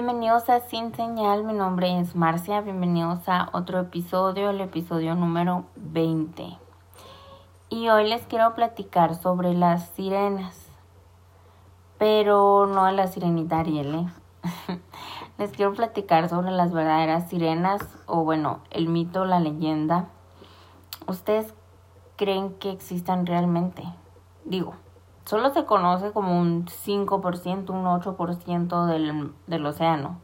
Bienvenidos a Sin Señal, mi nombre es Marcia, bienvenidos a otro episodio, el episodio número 20. Y hoy les quiero platicar sobre las sirenas, pero no a la sirenita Ariel, ¿eh? les quiero platicar sobre las verdaderas sirenas, o bueno, el mito, la leyenda. ¿Ustedes creen que existan realmente? Digo, solo se conoce como un 5%, un 8% del, del océano.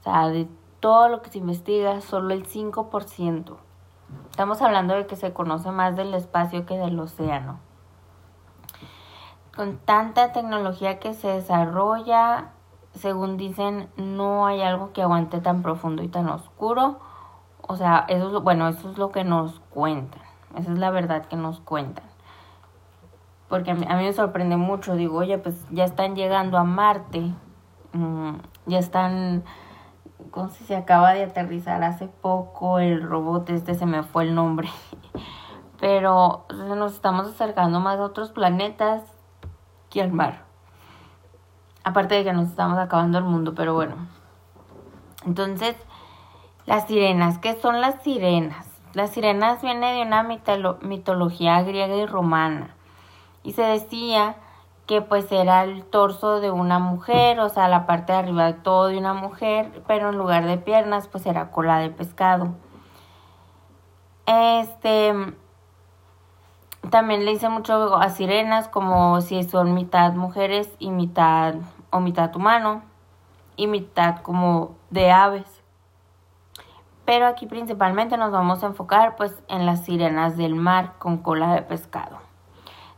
O sea, de todo lo que se investiga, solo el 5%. Estamos hablando de que se conoce más del espacio que del océano. Con tanta tecnología que se desarrolla, según dicen, no hay algo que aguante tan profundo y tan oscuro. O sea, eso es, bueno, eso es lo que nos cuentan. Esa es la verdad que nos cuentan porque a mí, me sorprende mucho, digo, oye, pues ya están llegando a Marte, mm, ya están, ¿cómo se, se acaba de aterrizar hace poco el robot, este se me fue el nombre, pero nos estamos acercando más a otros planetas que al mar. Aparte de que nos estamos acabando el mundo, pero bueno. Entonces, las sirenas, ¿qué son las sirenas? Las sirenas vienen de una mitología griega y romana y se decía que pues era el torso de una mujer, o sea, la parte de arriba de todo de una mujer, pero en lugar de piernas pues era cola de pescado. Este también le hice mucho a sirenas como si son mitad mujeres y mitad o mitad humano y mitad como de aves. Pero aquí principalmente nos vamos a enfocar pues en las sirenas del mar con cola de pescado.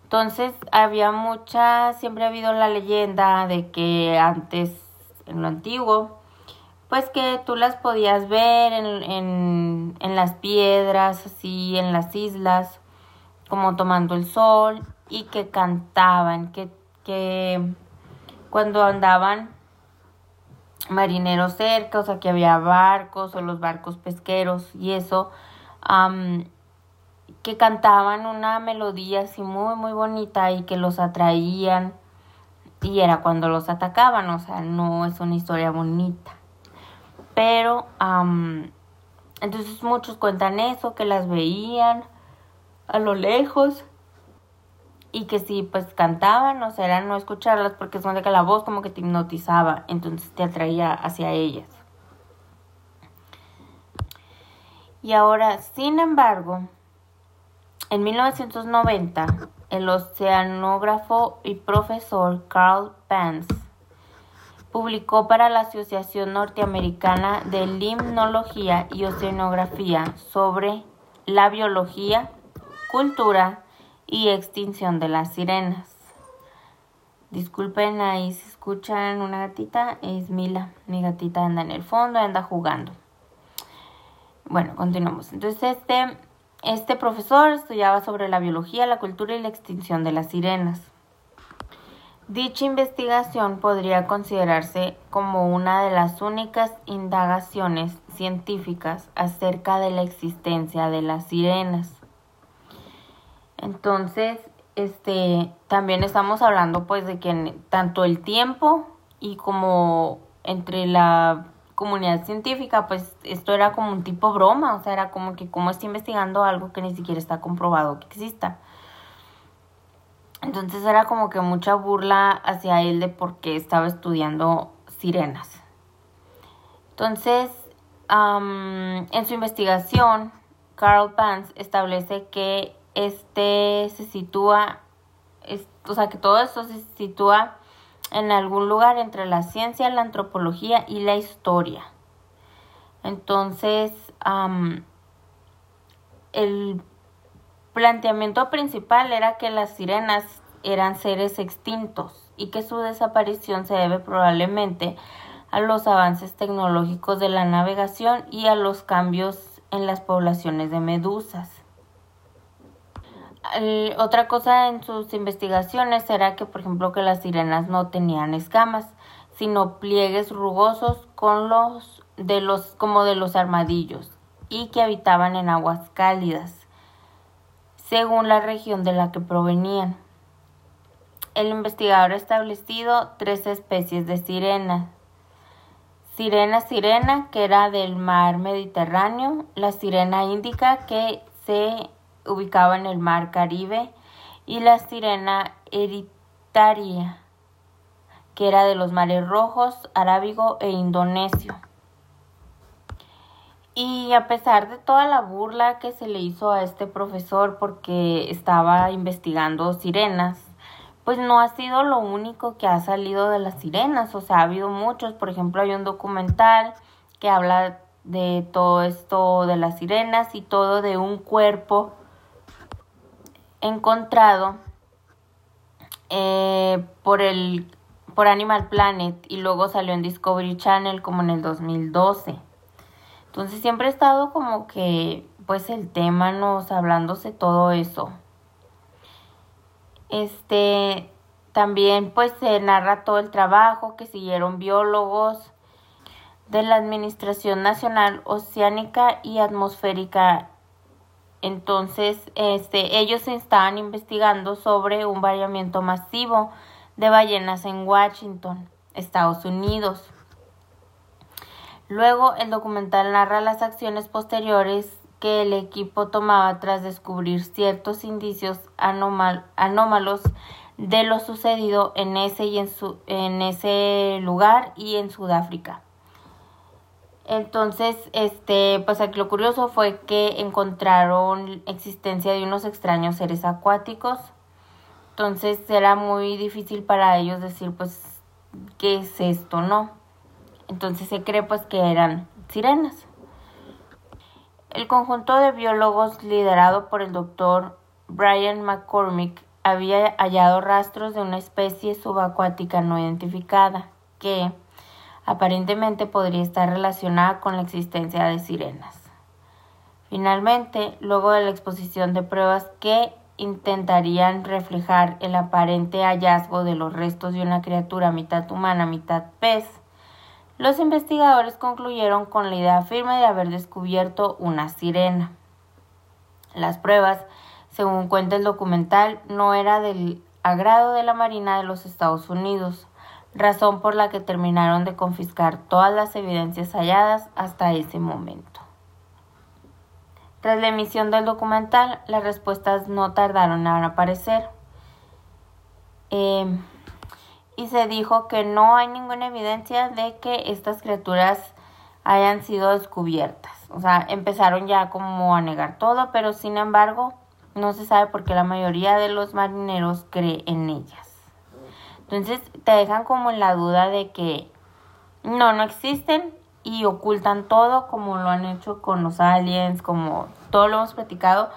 Entonces había mucha, siempre ha habido la leyenda de que antes, en lo antiguo, pues que tú las podías ver en, en, las piedras, así, en las islas, como tomando el sol, y que cantaban, que, que cuando andaban marineros cerca, o sea, que había barcos o los barcos pesqueros y eso, que cantaban una melodía así muy, muy bonita y que los atraían y era cuando los atacaban, o sea, no es una historia bonita. Pero, entonces muchos cuentan eso, que las veían a lo lejos y que sí, pues cantaban, o sea, era no escucharlas porque es donde que la voz como que te hipnotizaba, entonces te atraía hacia ellas. Y ahora, sin embargo, en 1990, el oceanógrafo y profesor Carl Pence publicó para la Asociación Norteamericana de Limnología y Oceanografía sobre la biología, cultura y extinción de las sirenas. Disculpen, ahí si escuchan una gatita, es Mila. Mi gatita anda en el fondo, anda jugando. Bueno, continuamos. Entonces, este este profesor estudiaba sobre la biología, la cultura y la extinción de las sirenas. Dicha investigación podría considerarse como una de las únicas indagaciones científicas acerca de la existencia de las sirenas. Entonces, este, también estamos hablando pues de que tanto el tiempo y como entre la comunidad científica, pues esto era como un tipo broma, o sea, era como que cómo está investigando algo que ni siquiera está comprobado que exista. Entonces era como que mucha burla hacia él de por qué estaba estudiando sirenas. Entonces, en su investigación, Carl Pans establece que este se sitúa, o sea, que todo esto se sitúa en algún lugar entre la ciencia, la antropología y la historia. Entonces, el planteamiento principal era que las sirenas eran seres extintos y que su desaparición se debe probablemente a los avances tecnológicos de la navegación y a los cambios en las poblaciones de medusas otra cosa en sus investigaciones era que, por ejemplo, que las sirenas no tenían escamas, sino pliegues rugosos con los de los como de los armadillos y que habitaban en aguas cálidas, según la región de la que provenían. El investigador ha establecido tres especies de sirenas. sirena sirena, que era del mar Mediterráneo, la sirena índica, que se ubicaba en el mar Caribe, y la sirena eritaria, que era de los mares rojos, arábigo e indonesio. Y a pesar de toda la burla que se le hizo a este profesor porque estaba investigando sirenas, pues no ha sido lo único que ha salido de las sirenas, o sea, ha habido muchos, por ejemplo, hay un documental que habla de todo esto de las sirenas y todo de un cuerpo encontrado eh, por el por Animal Planet y luego salió en Discovery Channel como en el 2012. Entonces siempre ha estado como que, pues el tema nos hablándose todo eso. Este, también pues se narra todo el trabajo que siguieron biólogos de la Administración Nacional Oceánica y Atmosférica. Entonces, este, ellos estaban investigando sobre un variamiento masivo de ballenas en Washington, Estados Unidos. Luego, el documental narra las acciones posteriores que el equipo tomaba tras descubrir ciertos indicios anómalos de lo sucedido en ese, y en, su, en ese lugar y en Sudáfrica. Entonces, este, pues lo curioso fue que encontraron existencia de unos extraños seres acuáticos. Entonces era muy difícil para ellos decir, pues, ¿qué es esto, no? Entonces se cree pues que eran sirenas. El conjunto de biólogos liderado por el doctor Brian McCormick había hallado rastros de una especie subacuática no identificada que aparentemente podría estar relacionada con la existencia de sirenas. Finalmente, luego de la exposición de pruebas que intentarían reflejar el aparente hallazgo de los restos de una criatura mitad humana, mitad pez, los investigadores concluyeron con la idea firme de haber descubierto una sirena. Las pruebas, según cuenta el documental, no era del agrado de la Marina de los Estados Unidos, razón por la que terminaron de confiscar todas las evidencias halladas hasta ese momento. Tras la emisión del documental, las respuestas no tardaron en aparecer. Eh, y se dijo que no hay ninguna evidencia de que estas criaturas hayan sido descubiertas. O sea, empezaron ya como a negar todo, pero sin embargo no se sabe por qué la mayoría de los marineros cree en ellas. Entonces te dejan como en la duda de que no, no existen y ocultan todo como lo han hecho con los aliens, como todo lo hemos platicado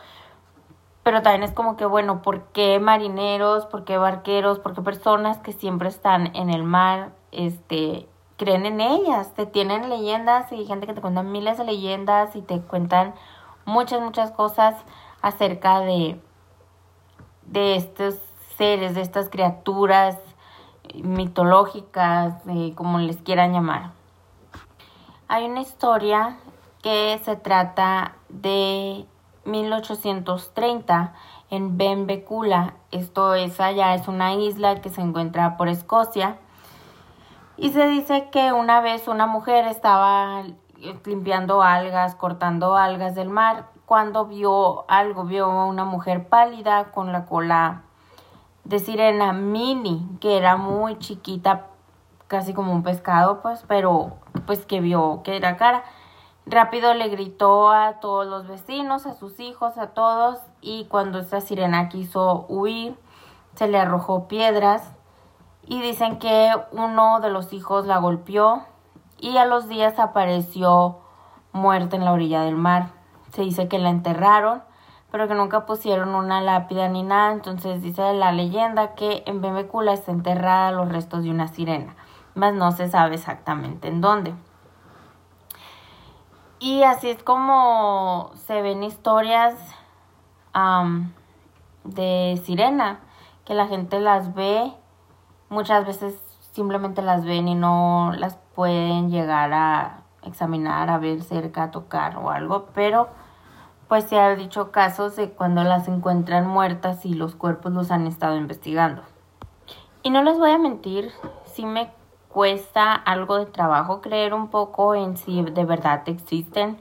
pero también es como que, bueno, ¿por qué marineros, por qué barqueros, por qué personas que siempre están en el mar, este, creen en ellas? Te tienen leyendas y hay gente que te cuenta miles de leyendas y te cuentan muchas, muchas cosas acerca de, de estos seres, de estas criaturas mitológicas, como les quieran llamar. Hay una historia que se trata de 1830 en Benbecula. Esto es allá, es una isla que se encuentra por Escocia. Y se dice que una vez una mujer estaba limpiando algas, cortando algas del mar, cuando vio algo, vio una mujer pálida con la cola de sirena mini, que era muy chiquita, casi como un pescado, pues, pero pues que vio que era cara. Rápido le gritó a todos los vecinos, a sus hijos, a todos, y cuando esta sirena quiso huir, se le arrojó piedras y dicen que uno de los hijos la golpeó y a los días apareció muerta en la orilla del mar. Se dice que la enterraron, pero que nunca pusieron una lápida ni nada, entonces dice la leyenda que en Bemecula está enterrada los restos de una sirena, mas no se sabe exactamente en dónde. Y así es como se ven historias de sirena, que la gente las ve, muchas veces simplemente las ven y no las pueden llegar a examinar, a ver cerca, a tocar o algo, pero pues se ha dicho casos de cuando las encuentran muertas y los cuerpos los han estado investigando. Y no les voy a mentir, sí me cuesta algo de trabajo creer un poco en si de verdad existen.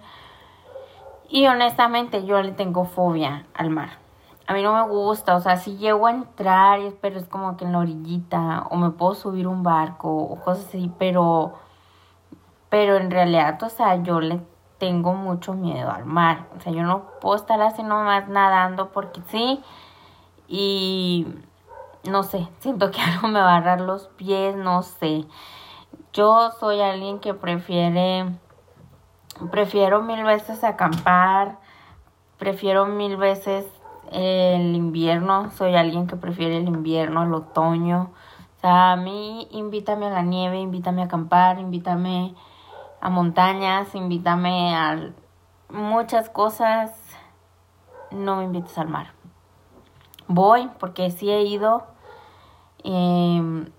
Y honestamente yo le tengo fobia al mar. A mí no me gusta, o sea, si llego a entrar, pero es como que en la orillita, o me puedo subir un barco, o cosas así, pero, pero en realidad, o sea, yo le tengo mucho miedo al mar. O sea, yo no puedo estar así nomás nadando porque sí. Y no sé, siento que algo me va a agarrar los pies, no sé. Yo soy alguien que prefiere, prefiero mil veces acampar, prefiero mil veces el invierno, soy alguien que prefiere el invierno, el otoño. O sea, a mí invítame a la nieve, invítame a acampar, invítame a montañas, invítame a muchas cosas. No me invites al mar. Voy porque sí he ido em,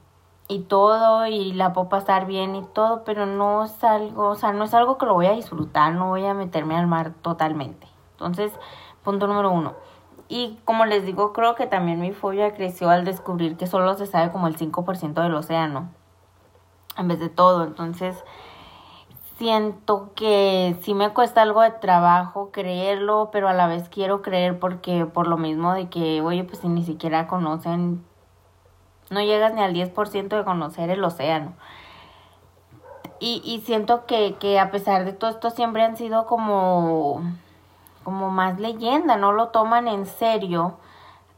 y todo y la puedo pasar bien y todo, pero no es algo, o sea, no es algo que lo voy a disfrutar, no voy a meterme al mar totalmente. Entonces, punto número uno. Y como les digo, creo que también mi fobia creció al descubrir que solo se sabe como el 5% del océano, en vez de todo. Entonces, siento que sí me cuesta algo de trabajo creerlo, pero a la vez quiero creer porque por lo mismo de que, oye, pues si ni siquiera conocen, no llegas ni al 10% de conocer el océano. Y, y siento que, que a pesar de todo esto siempre han sido como, como más leyenda, no lo toman en serio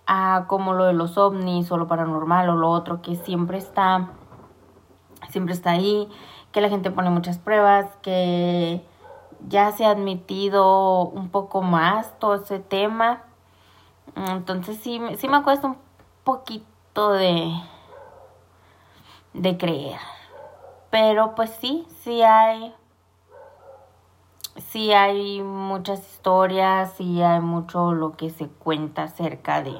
a como lo de los ovnis o lo paranormal o lo otro que siempre está, siempre está ahí que la gente pone muchas pruebas, que ya se ha admitido un poco más todo ese tema. Entonces sí, sí me cuesta un poquito de, de creer. Pero pues sí, sí hay, sí hay muchas historias, sí hay mucho lo que se cuenta acerca de.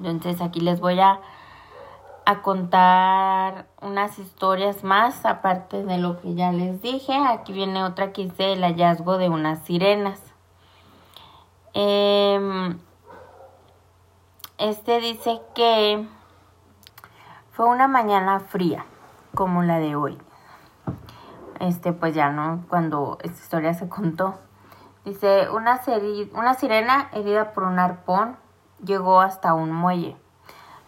Entonces aquí les voy a a contar unas historias más, aparte de lo que ya les dije. Aquí viene otra que dice el hallazgo de unas sirenas. Em, este dice que fue una mañana fría, como la de hoy. Este, pues ya no, cuando esta historia se contó. Dice, una, una sirena herida por un arpón llegó hasta un muelle.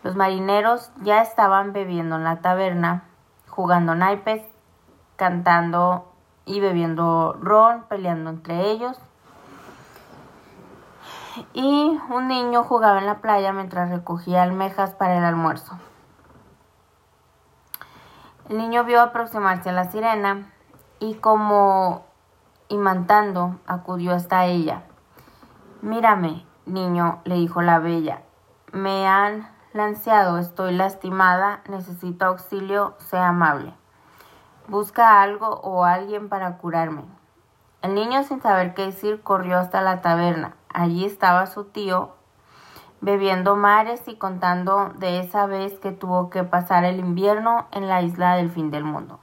Los marineros ya estaban bebiendo en la taberna, jugando naipes, cantando y bebiendo ron, peleando entre ellos. Y un niño jugaba en la playa mientras recogía almejas para el almuerzo. El niño vio aproximarse a la sirena y como imantando acudió hasta ella. Mírame, niño, le dijo la bella, me han Estoy lastimada, necesito auxilio, sea amable. Busca algo o alguien para curarme. El niño, sin saber qué decir, corrió hasta la taberna. Allí estaba su tío, bebiendo mares y contando de esa vez que tuvo que pasar el invierno en la isla del fin del mundo.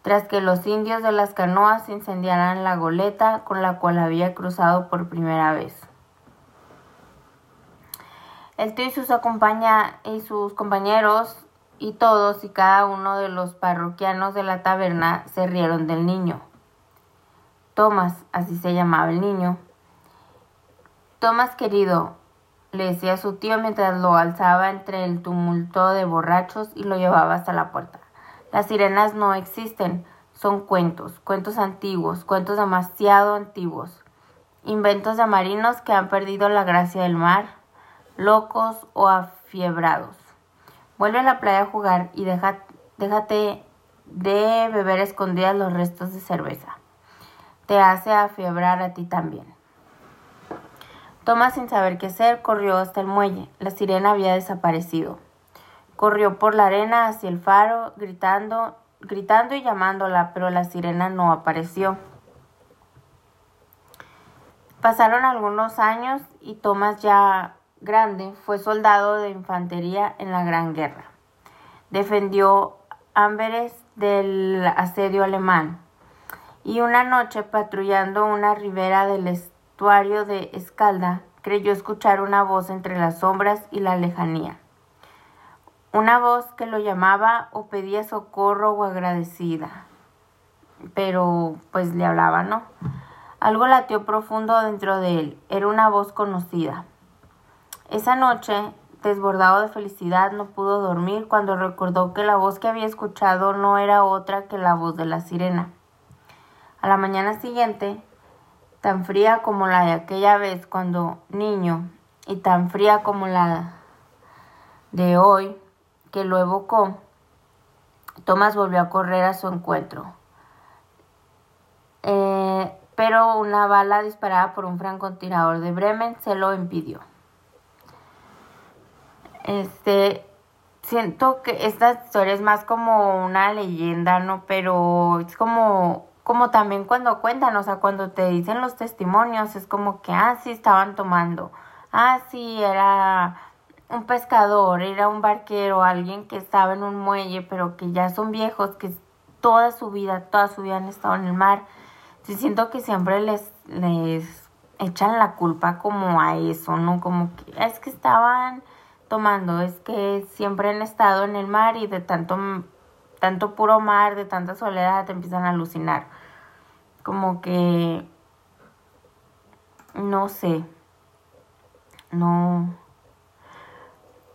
Tras que los indios de las canoas incendiaran la goleta con la cual había cruzado por primera vez. El tío y sus, compañeros y todos y cada uno de los parroquianos de la taberna se rieron del niño. Tomás, así se llamaba el niño. Tomás querido, le decía su tío mientras lo alzaba entre el tumulto de borrachos y lo llevaba hasta la puerta. Las sirenas no existen, son cuentos, cuentos antiguos, cuentos demasiado antiguos, inventos de marinos que han perdido la gracia del mar locos o afiebrados. Vuelve a la playa a jugar y déjate de beber escondidas los restos de cerveza. Te hace afiebrar a ti también. Tomás, sin saber qué hacer, corrió hasta el muelle. La sirena había desaparecido. Corrió por la arena hacia el faro, gritando, gritando y llamándola, pero la sirena no apareció. Pasaron algunos años y Tomás ya grande, fue soldado de infantería en la Gran Guerra. Defendió Amberes del asedio alemán y una noche patrullando una ribera del estuario de Escalda, creyó escuchar una voz entre las sombras y la lejanía. una voz que lo llamaba o pedía socorro o agradecida. Pero pues le hablaba, ¿no? Algo latió profundo dentro de él. Era una voz conocida. Esa noche, desbordado de felicidad, no pudo dormir cuando recordó que la voz que había escuchado no era otra que la voz de la sirena. A la mañana siguiente, tan fría como la de aquella vez cuando niño y tan fría como la de hoy que lo evocó, Thomas volvió a correr a su encuentro. Eh, pero una bala disparada por un francotirador de Bremen se lo impidió. Este, siento que esta historia es más como una leyenda, ¿no? Pero es como, como también cuando cuentan, o sea, cuando te dicen los testimonios, es como que, ah, sí, estaban tomando, ah, sí, era un pescador, era un barquero, alguien que estaba en un muelle, pero que ya son viejos, que toda su vida, toda su vida han estado en el mar. Sí, siento que siempre les, les echan la culpa como a eso, ¿no? Como que es que estaban tomando, es que siempre han estado en el mar y de tanto, tanto puro mar, de tanta soledad, te empiezan a alucinar. Como que, no sé, no,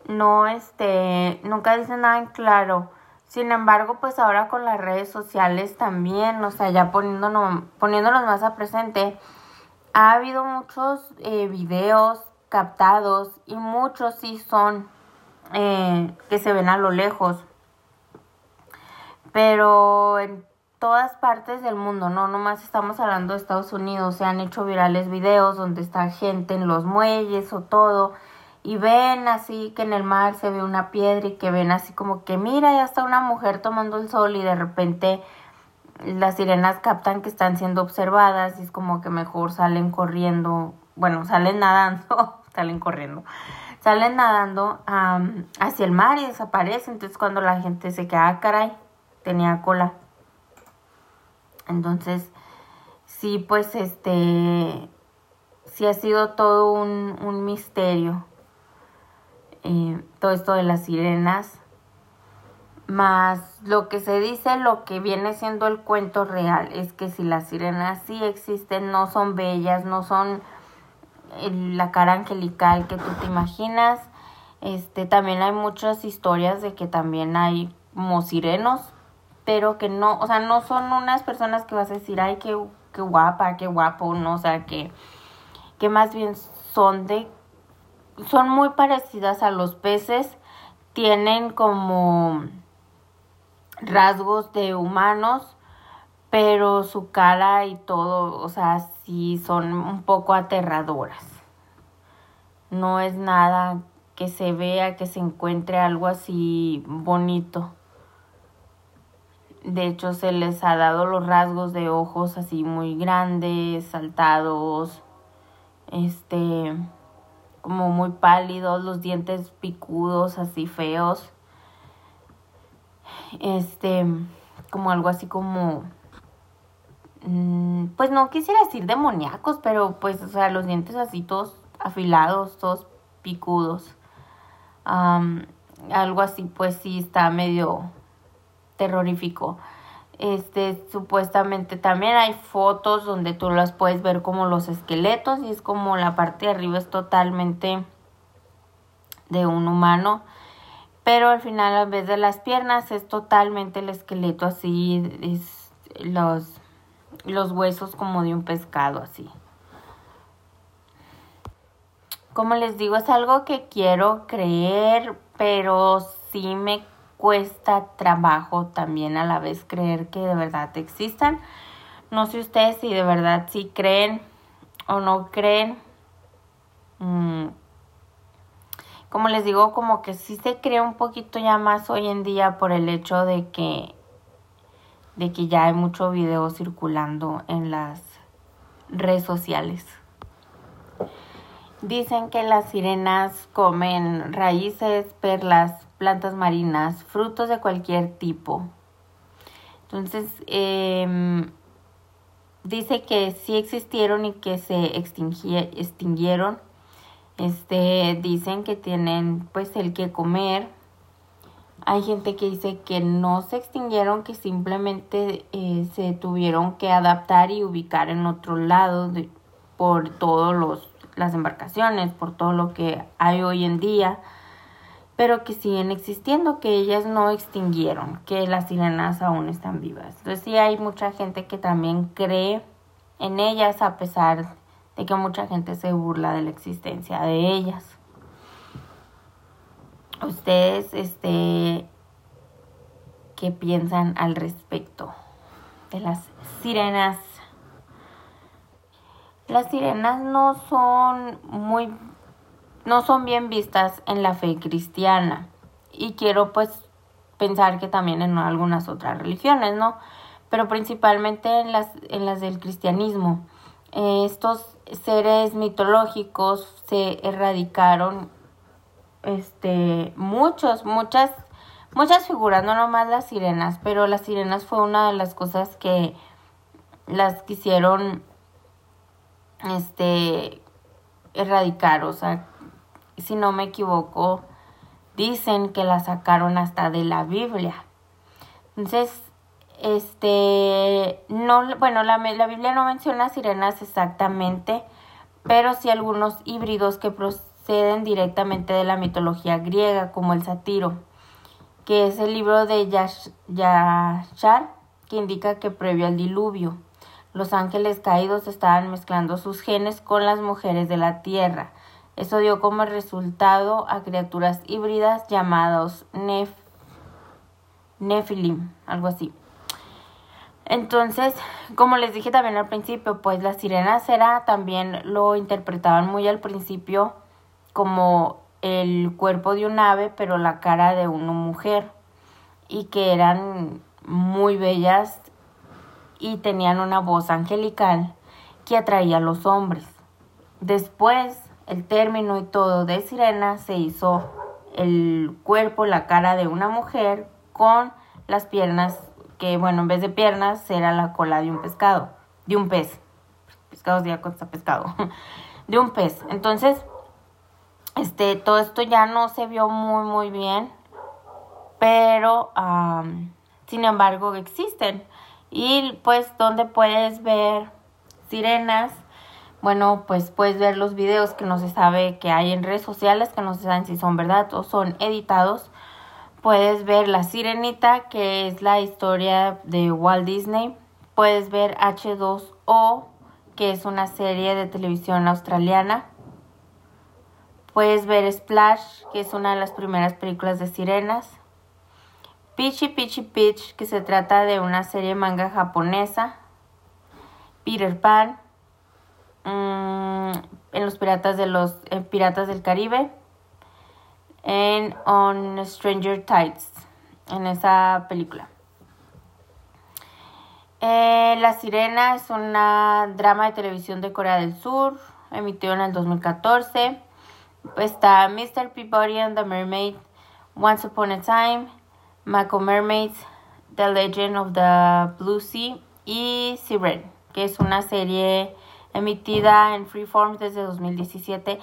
no, este, nunca dicen nada en claro. Sin embargo, pues ahora con las redes sociales también, o sea, ya poniéndonos, poniéndonos más a presente, ha habido muchos eh, videos captados y muchos sí son eh, que se ven a lo lejos. Pero en todas partes del mundo, no nomás estamos hablando de Estados Unidos, se han hecho virales videos donde está gente en los muelles o todo y ven así que en el mar se ve una piedra y que ven así como que mira, ya está una mujer tomando el sol y de repente las sirenas captan que están siendo observadas y es como que mejor salen corriendo bueno, salen nadando, salen corriendo, salen nadando hacia el mar y desaparecen. Entonces cuando la gente se queda, ah, caray, tenía cola. Entonces, sí, pues este, sí ha sido todo un, misterio. Eh, todo esto de las sirenas. Más lo que se dice, lo que viene siendo el cuento real, es que si las sirenas sí existen, no son bellas, no son la cara angelical que tú te imaginas. Este, también hay muchas historias de que también hay como sirenos, pero que no, o sea, no son unas personas que vas a decir, ay, qué, qué guapa, qué guapo, no, o sea, que, que más bien son de, son muy parecidas a los peces, tienen como rasgos de humanos, pero su cara y todo, o sea, sí son un poco aterradoras. No es nada que se vea, que se encuentre algo así bonito. De hecho, se les ha dado los rasgos de ojos así muy grandes, saltados, este, como muy pálidos, los dientes picudos, así feos. Este, como algo así como pues no quisiera decir demoníacos, pero pues, o sea, los dientes así todos afilados, todos picudos. algo así, pues sí está medio terrorífico. Este, supuestamente también hay fotos donde tú las puedes ver como los esqueletos y es como la parte de arriba es totalmente de un humano, pero al final a vez de las piernas es totalmente el esqueleto así, es los los huesos como de un pescado así. Como les digo, es algo que quiero creer, pero sí me cuesta trabajo también a la vez creer que de verdad existan. No sé ustedes si de verdad sí creen o no creen. Mm. Como les digo, como que sí se cree un poquito ya más hoy en día por el hecho de que de que ya hay mucho video circulando en las redes sociales. Dicen que las sirenas comen raíces, perlas, plantas marinas, frutos de cualquier tipo. Entonces, em, dice que sí existieron y que se extinguieron. Este, dicen que tienen pues el que comer, Hay gente que dice que no se extinguieron, que simplemente eh, se tuvieron que adaptar y ubicar en otro lado de, por todas las embarcaciones, por todo lo que hay hoy en día, pero que siguen existiendo, que ellas no extinguieron, que las sirenas aún están vivas. Entonces sí hay mucha gente que también cree en ellas a pesar de que mucha gente se burla de la existencia de ellas. Ustedes, este, ¿qué piensan al respecto de las sirenas? Las sirenas no son muy, no son bien vistas en la fe cristiana. Y quiero pues pensar que también en algunas otras religiones, ¿no? Pero principalmente en las, en las del cristianismo. estos seres mitológicos se erradicaron este muchos muchas muchas figuras no nomás las sirenas pero las sirenas fue una de las cosas que las quisieron este erradicar o sea si no me equivoco dicen que la sacaron hasta de la Biblia. Entonces este no bueno la, la Biblia no menciona sirenas exactamente pero sí algunos híbridos que proceden directamente de la mitología griega como el satiro que es el libro de Yashar que indica que previo al diluvio los ángeles caídos estaban mezclando sus genes con las mujeres de la tierra. Eso dio como resultado a criaturas híbridas llamados nef Nephilim, algo así. Entonces, como les dije también al principio, pues las sirenas era también lo interpretaban muy al principio como el cuerpo de un ave, pero la cara de una mujer y que eran muy bellas y tenían una voz angelical que atraía a los hombres. Después, el término y todo de sirena se hizo el cuerpo, la cara de una mujer con las piernas que bueno, en vez de piernas era la cola de un pescado, de un pez. Pescado ya consta pescado. De un pez. Entonces, este, todo esto ya no se vio muy, muy bien. Pero, sin embargo, existen. Y pues, donde puedes ver sirenas, bueno, pues puedes ver los videos que no se sabe que hay en redes sociales, que no se saben si son verdad o son editados Puedes ver La Sirenita, que es la historia de Walt Disney. Puedes ver H2O, que es una serie de televisión australiana. Puedes ver Splash, que es una de las primeras películas de sirenas. Peachy Peachy Peach, que se trata de una serie manga japonesa. Peter Pan, mm, en los Piratas de los Piratas del Caribe en On Stranger Tides, en esa película. Eh, la Sirena es una drama de televisión de Corea del Sur, emitido en el 2014. Está Mr. Peabody and the Mermaid, Once Upon a Time, Mako Mermaids, The Legend of the Blue Sea y Siren, que es una serie emitida en Freeform desde 2017.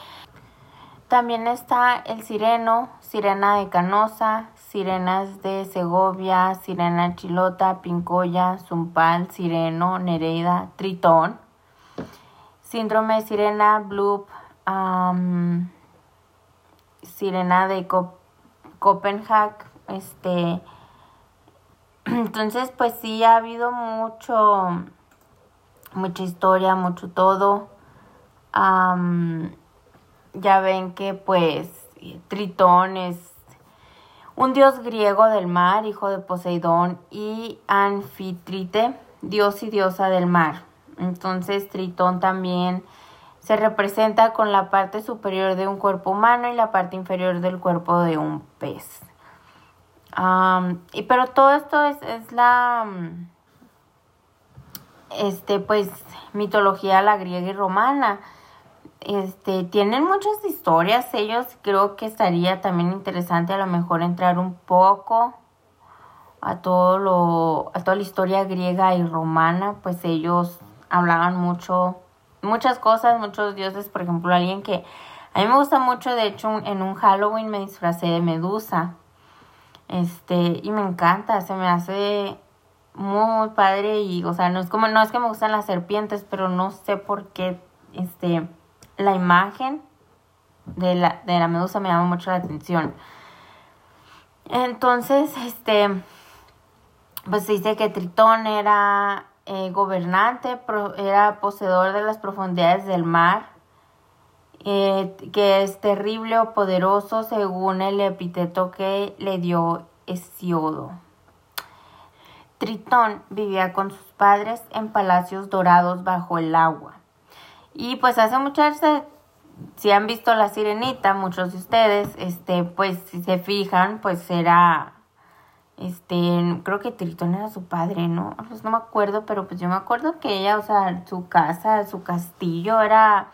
También está el sireno, sirena de Canosa, sirenas de Segovia, sirena chilota, pincoya, zumpal, sireno, nereida, tritón, síndrome de sirena, bloop, sirena de Copenhague, este... Entonces, pues sí, ha habido mucho, mucha historia, mucho todo ya ven que pues Tritón es un dios griego del mar, hijo de Poseidón, y Anfitrite, dios y diosa del mar. Entonces Tritón también se representa con la parte superior de un cuerpo humano y la parte inferior del cuerpo de un pez. y pero todo esto es, es la este pues mitología la griega y romana este, tienen muchas historias ellos, creo que estaría también interesante a lo mejor entrar un poco a todo lo, a toda la historia griega y romana, pues ellos hablaban mucho, muchas cosas, muchos dioses, por ejemplo, alguien que a mí me gusta mucho, de hecho, en un Halloween me disfracé de Medusa. Este, y me encanta, se me hace muy padre y, o sea, no es como, no es que me gustan las serpientes, pero no sé por qué, este, la imagen de la, de la medusa me llama mucho la atención. Entonces, este, pues se dice que Tritón era eh, gobernante, era poseedor de las profundidades del mar, eh, que es terrible o poderoso según el epíteto que le dio Hesiodo. Tritón vivía con sus padres en palacios dorados bajo el agua. Y pues hace muchas si han visto la sirenita, muchos de ustedes, este, pues si se fijan, pues era, este, creo que Tritón era su padre, ¿no? Pues no me acuerdo, pero pues yo me acuerdo que ella, o sea, su casa, su castillo era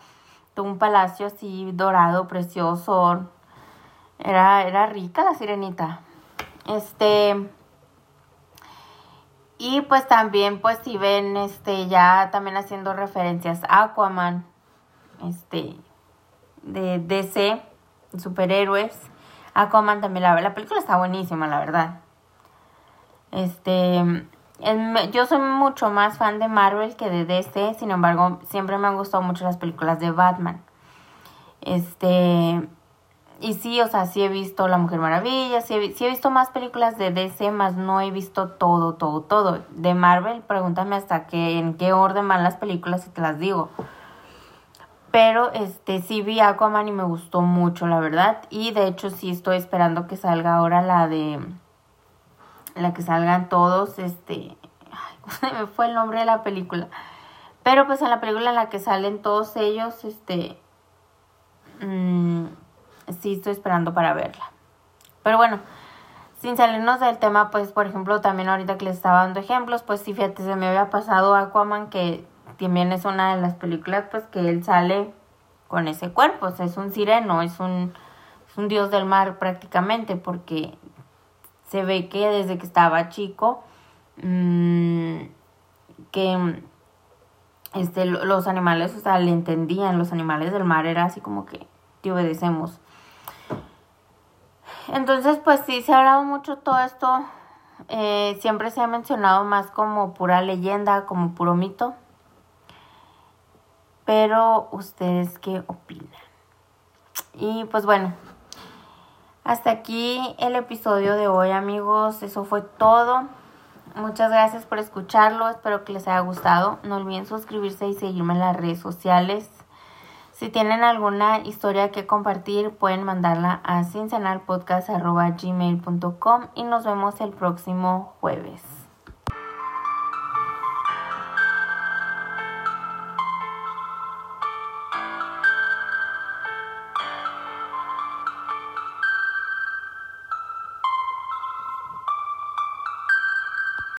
un palacio así dorado, precioso. Era, era rica la sirenita. Este, y pues también, pues si ven, este, ya también haciendo referencias a Aquaman, este, de DC, superhéroes. Aquaman también la la película está buenísima, la verdad. Este, yo soy mucho más fan de Marvel que de DC, sin embargo, siempre me han gustado mucho las películas de Batman. Este, y sí, o sea, sí he visto La Mujer Maravilla, sí he, sí he visto más películas de DC, más no he visto todo, todo, todo. De Marvel, pregúntame hasta que, en qué orden van las películas y te las digo. Pero este sí vi Aquaman y me gustó mucho, la verdad. Y de hecho sí estoy esperando que salga ahora la de la que salgan todos, este, ay, me fue el nombre de la película. Pero pues en la película en la que salen todos ellos, este, mmm, sí estoy esperando para verla. Pero bueno, sin salirnos del tema, pues por ejemplo, también ahorita que les estaba dando ejemplos, pues sí, fíjate, se me había pasado Aquaman que también es una de las películas pues que él sale con ese cuerpo, o sea, es un sireno, es un, es un dios del mar prácticamente, porque se ve que desde que estaba chico, mmm, que este, los animales, o sea, le entendían, los animales del mar era así como que te obedecemos. Entonces, pues sí, se ha hablado mucho todo esto, eh, siempre se ha mencionado más como pura leyenda, como puro mito, pero ustedes qué opinan. Y pues bueno, hasta aquí el episodio de hoy amigos, eso fue todo. Muchas gracias por escucharlo, espero que les haya gustado. No olviden suscribirse y seguirme en las redes sociales. Si tienen alguna historia que compartir, pueden mandarla a cincenalpodcast.gmail.com y nos vemos el próximo jueves.